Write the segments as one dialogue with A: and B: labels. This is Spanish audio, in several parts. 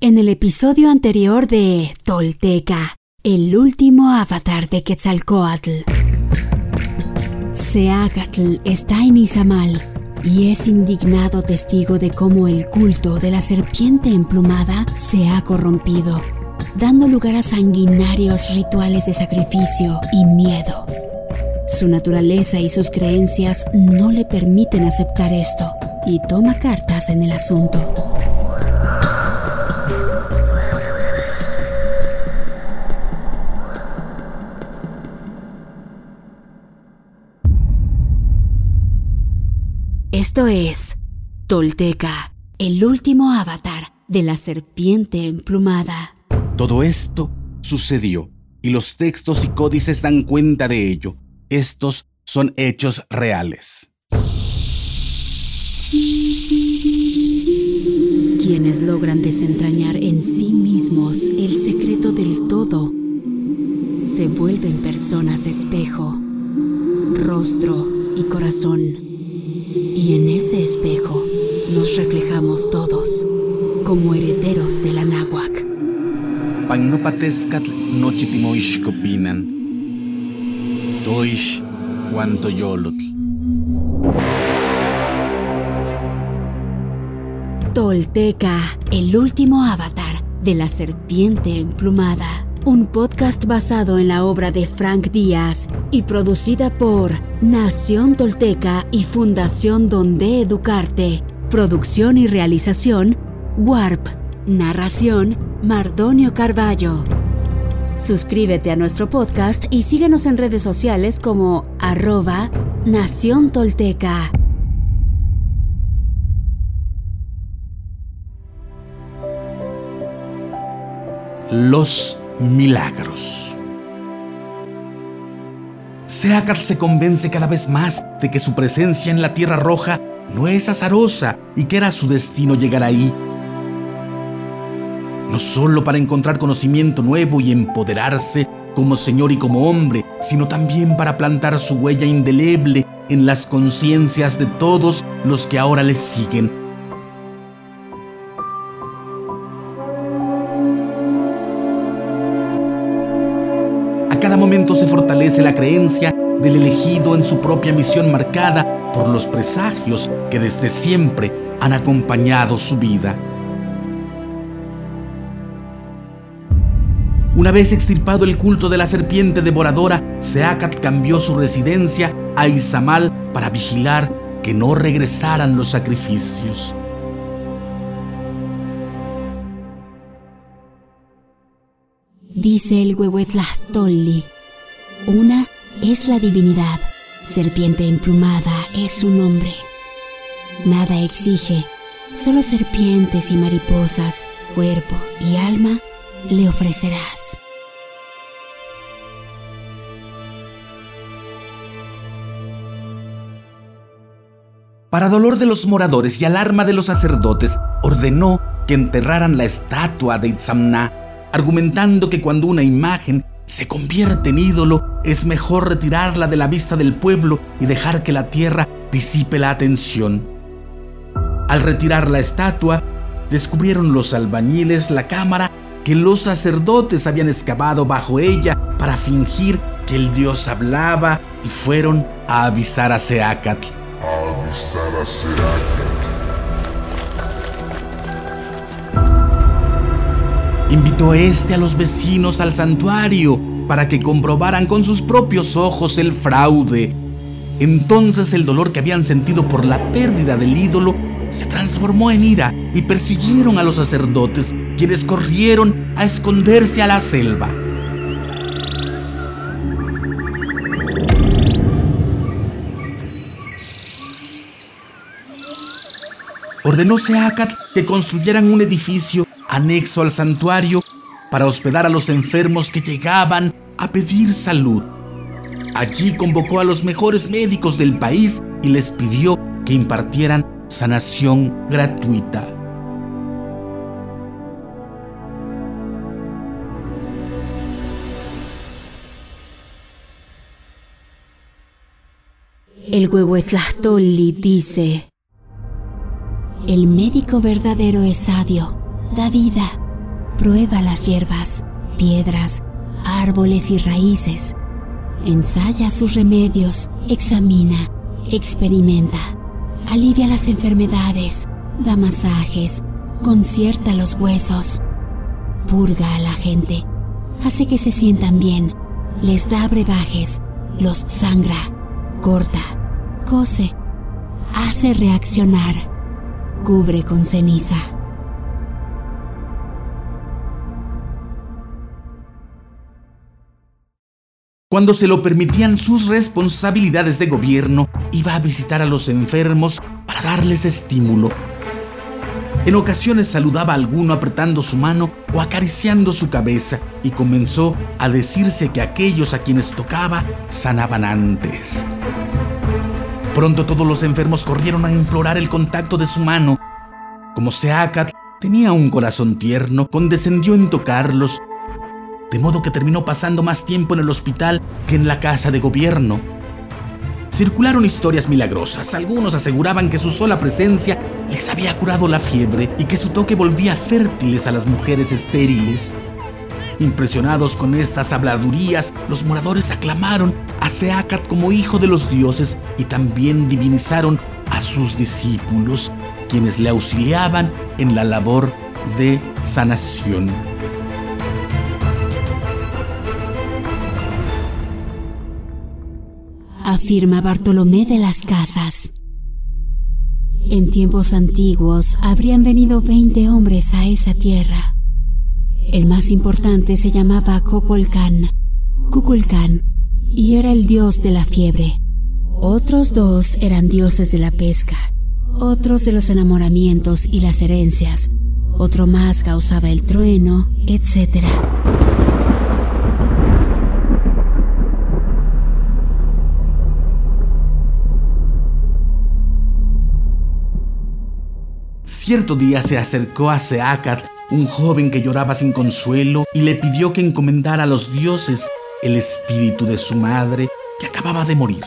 A: En el episodio anterior de Tolteca, el último avatar de Quetzalcoatl. Seacatl está en Izamal y es indignado testigo de cómo el culto de la serpiente emplumada se ha corrompido, dando lugar a sanguinarios rituales de sacrificio y miedo. Su naturaleza y sus creencias no le permiten aceptar esto y toma cartas en el asunto. Esto es Tolteca, el último avatar de la serpiente emplumada.
B: Todo esto sucedió y los textos y códices dan cuenta de ello. Estos son hechos reales.
A: Quienes logran desentrañar en sí mismos el secreto del todo se vuelven personas espejo, rostro y corazón. Y en ese espejo nos reflejamos todos como herederos de la náhuac.
B: Pagnopatescatl nochitimoixcopinan. Toish guantoyolotl.
A: Tolteca, el último avatar de la serpiente emplumada. Un podcast basado en la obra de Frank Díaz y producida por Nación Tolteca y Fundación Donde Educarte. Producción y realización, Warp. Narración, Mardonio Carballo. Suscríbete a nuestro podcast y síguenos en redes sociales como arroba Nación Tolteca.
B: Los milagros. Seacatl se convence cada vez más de que su presencia en la Tierra Roja no es azarosa y que era su destino llegar ahí. No solo para encontrar conocimiento nuevo y empoderarse como señor y como hombre, sino también para plantar su huella indeleble en las conciencias de todos los que ahora les siguen la creencia del elegido en su propia misión marcada por los presagios que desde siempre han acompañado su vida. Una vez extirpado el culto de la serpiente devoradora, Seacat cambió su residencia a Izamal para vigilar que no regresaran los sacrificios.
A: Dice el Huehuetlahtolli. Una es la divinidad, serpiente emplumada es su nombre. Nada exige, solo serpientes y mariposas, cuerpo y alma le ofrecerás.
B: Para dolor de los moradores y alarma de los sacerdotes, ordenó que enterraran la estatua de Itzamná argumentando que cuando una imagen se convierte en ídolo, es mejor retirarla de la vista del pueblo y dejar que la tierra disipe la atención. Al retirar la estatua, descubrieron los albañiles la cámara que los sacerdotes habían excavado bajo ella para fingir que el dios hablaba y fueron a avisar a Seacatl.
C: A avisar a Seacatl.
B: Invitó este a los vecinos al santuario para que comprobaran con sus propios ojos el fraude. Entonces el dolor que habían sentido por la pérdida del ídolo se transformó en ira y persiguieron a los sacerdotes, quienes corrieron a esconderse a la selva. Ordenó Seacat que construyeran un edificio anexo al santuario para hospedar a los enfermos que llegaban a pedir salud. Allí convocó a los mejores médicos del país y les pidió que impartieran sanación gratuita.
A: El Huehuetlahtolli dice: El médico verdadero es sabio da vida. Prueba las hierbas, piedras, árboles y raíces. Ensaya sus remedios, examina, experimenta. Alivia las enfermedades, da masajes, concierta los huesos. Purga a la gente, hace que se sientan bien, les da brebajes, los sangra, corta, cose, hace reaccionar, cubre con ceniza.
B: Cuando se lo permitían sus responsabilidades de gobierno, iba a visitar a los enfermos para darles estímulo. En ocasiones saludaba a alguno apretando su mano o acariciando su cabeza y comenzó a decirse que aquellos a quienes tocaba sanaban antes. Pronto todos los enfermos corrieron a implorar el contacto de su mano. Como Seacat tenía un corazón tierno, condescendió en tocarlos de modo que terminó pasando más tiempo en el hospital que en la casa de gobierno. Circularon historias milagrosas. Algunos aseguraban que su sola presencia les había curado la fiebre y que su toque volvía fértiles a las mujeres estériles. Impresionados con estas habladurías, los moradores aclamaron a Seacat como hijo de los dioses y también divinizaron a sus discípulos, quienes le auxiliaban en la labor de sanación.
A: Afirma Bartolomé de las Casas. En tiempos antiguos habrían venido 20 hombres a esa tierra. El más importante se llamaba Cocolcán, Cuculcán, y era el dios de la fiebre. Otros dos eran dioses de la pesca, otros de los enamoramientos y las herencias, otro más causaba el trueno, etc.
B: Cierto día se acercó a Seacat un joven que lloraba sin consuelo y le pidió que encomendara a los dioses el espíritu de su madre que acababa de morir.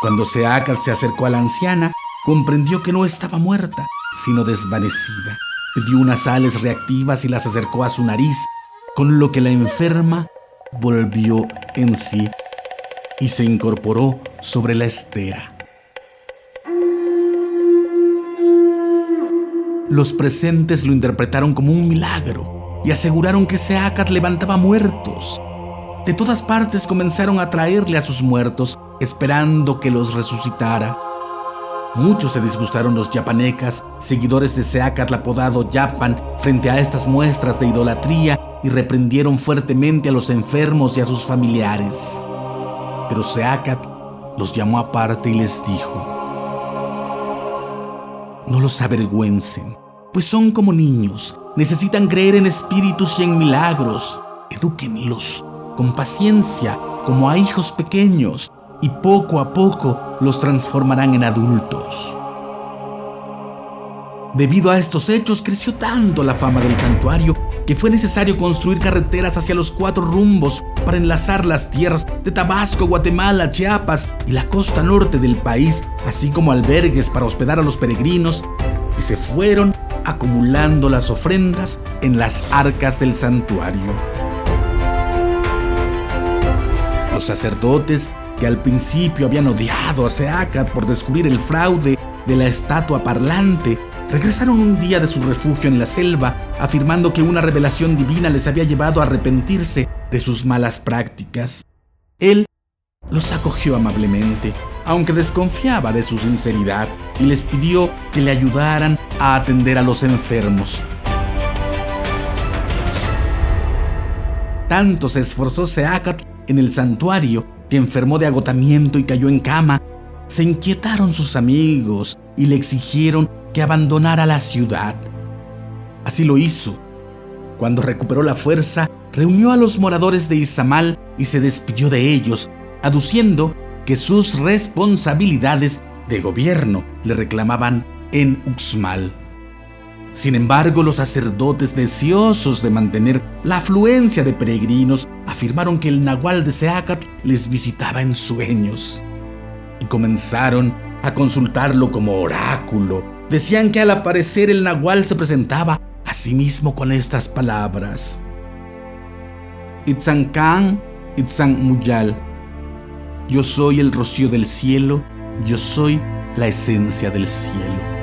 B: Cuando Seacat se acercó a la anciana, comprendió que no estaba muerta, sino desvanecida. Pidió unas sales reactivas y las acercó a su nariz, con lo que la enferma volvió en sí y se incorporó sobre la estera. Los presentes lo interpretaron como un milagro y aseguraron que Seacat levantaba muertos. De todas partes comenzaron a traerle a sus muertos, esperando que los resucitara. Muchos se disgustaron los yapanecas, seguidores de Seacat apodado Yapan, frente a estas muestras de idolatría y reprendieron fuertemente a los enfermos y a sus familiares. Pero Seacat los llamó aparte y les dijo, no los avergüencen, pues son como niños, necesitan creer en espíritus y en milagros. Edúquenlos con paciencia, como a hijos pequeños, y poco a poco los transformarán en adultos. Debido a estos hechos creció tanto la fama del santuario que fue necesario construir carreteras hacia los cuatro rumbos para enlazar las tierras de Tabasco, Guatemala, Chiapas y la costa norte del país, así como albergues para hospedar a los peregrinos, y se fueron acumulando las ofrendas en las arcas del santuario. Los sacerdotes que al principio habían odiado a Seacat por descubrir el fraude de la estatua parlante, regresaron un día de su refugio en la selva afirmando que una revelación divina les había llevado a arrepentirse de sus malas prácticas. Él los acogió amablemente, aunque desconfiaba de su sinceridad, y les pidió que le ayudaran a atender a los enfermos. Tanto se esforzó Seacat en el santuario que enfermó de agotamiento y cayó en cama. Se inquietaron sus amigos y le exigieron que abandonara la ciudad. Así lo hizo. Cuando recuperó la fuerza, reunió a los moradores de Izamal y se despidió de ellos, aduciendo que sus responsabilidades de gobierno le reclamaban en Uxmal. Sin embargo, los sacerdotes deseosos de mantener la afluencia de peregrinos afirmaron que el nahual de Seacat les visitaba en sueños y comenzaron a consultarlo como oráculo Decían que al aparecer el nahual se presentaba a sí mismo con estas palabras. Itzancan, Itzan Muyal. Yo soy el rocío del cielo, yo soy la esencia del cielo.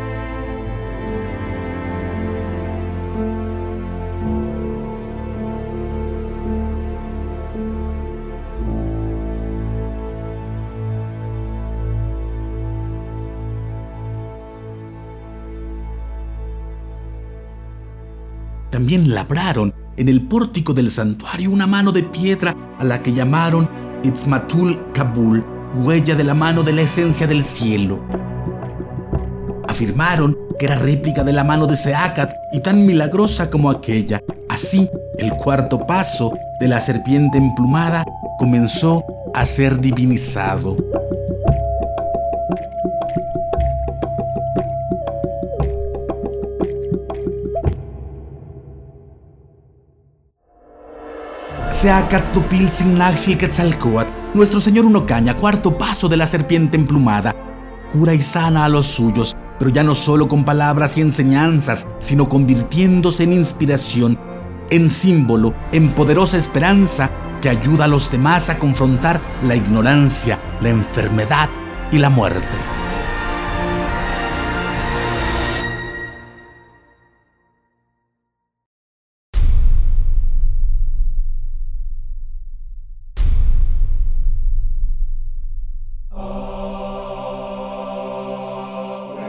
B: También labraron en el pórtico del santuario una mano de piedra a la que llamaron Itzmatul Kabul, huella de la mano de la esencia del cielo. Afirmaron que era réplica de la mano de Seacat y tan milagrosa como aquella. Así, el cuarto paso de la serpiente emplumada comenzó a ser divinizado. Nuestro Señor Unocaña, cuarto paso de la serpiente emplumada, cura y sana a los suyos, pero ya no solo con palabras y enseñanzas, sino convirtiéndose en inspiración, en símbolo, en poderosa esperanza que ayuda a los demás a confrontar la ignorancia, la enfermedad y la muerte.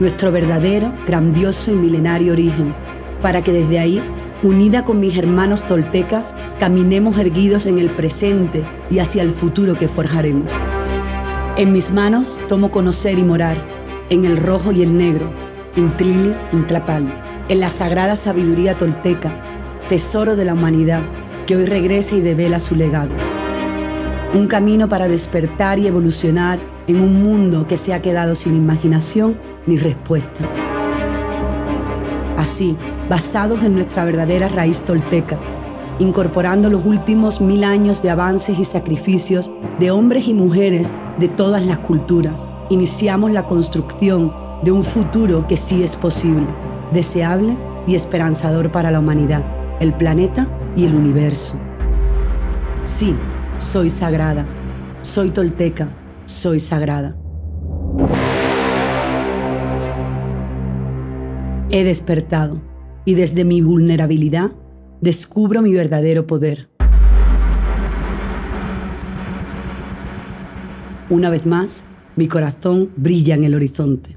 D: nuestro verdadero, grandioso y milenario origen, para que desde ahí, unida con mis hermanos toltecas, caminemos erguidos en el presente y hacia el futuro que forjaremos. En mis manos tomo conocer y morar, en el rojo y el negro, Intlili, Intlapal, en la sagrada sabiduría tolteca, tesoro de la humanidad que hoy regresa y devela su legado. Un camino para despertar y evolucionar en un mundo que se ha quedado sin imaginación ni respuesta. Así, basados en nuestra verdadera raíz tolteca, incorporando los últimos mil años de avances y sacrificios de hombres y mujeres de todas las culturas, iniciamos la construcción de un futuro que sí es posible, deseable y esperanzador para la humanidad, el planeta y el universo. Sí, soy sagrada, soy tolteca, soy sagrada. He despertado y desde mi vulnerabilidad descubro mi verdadero poder. Una vez más, mi corazón brilla en el horizonte.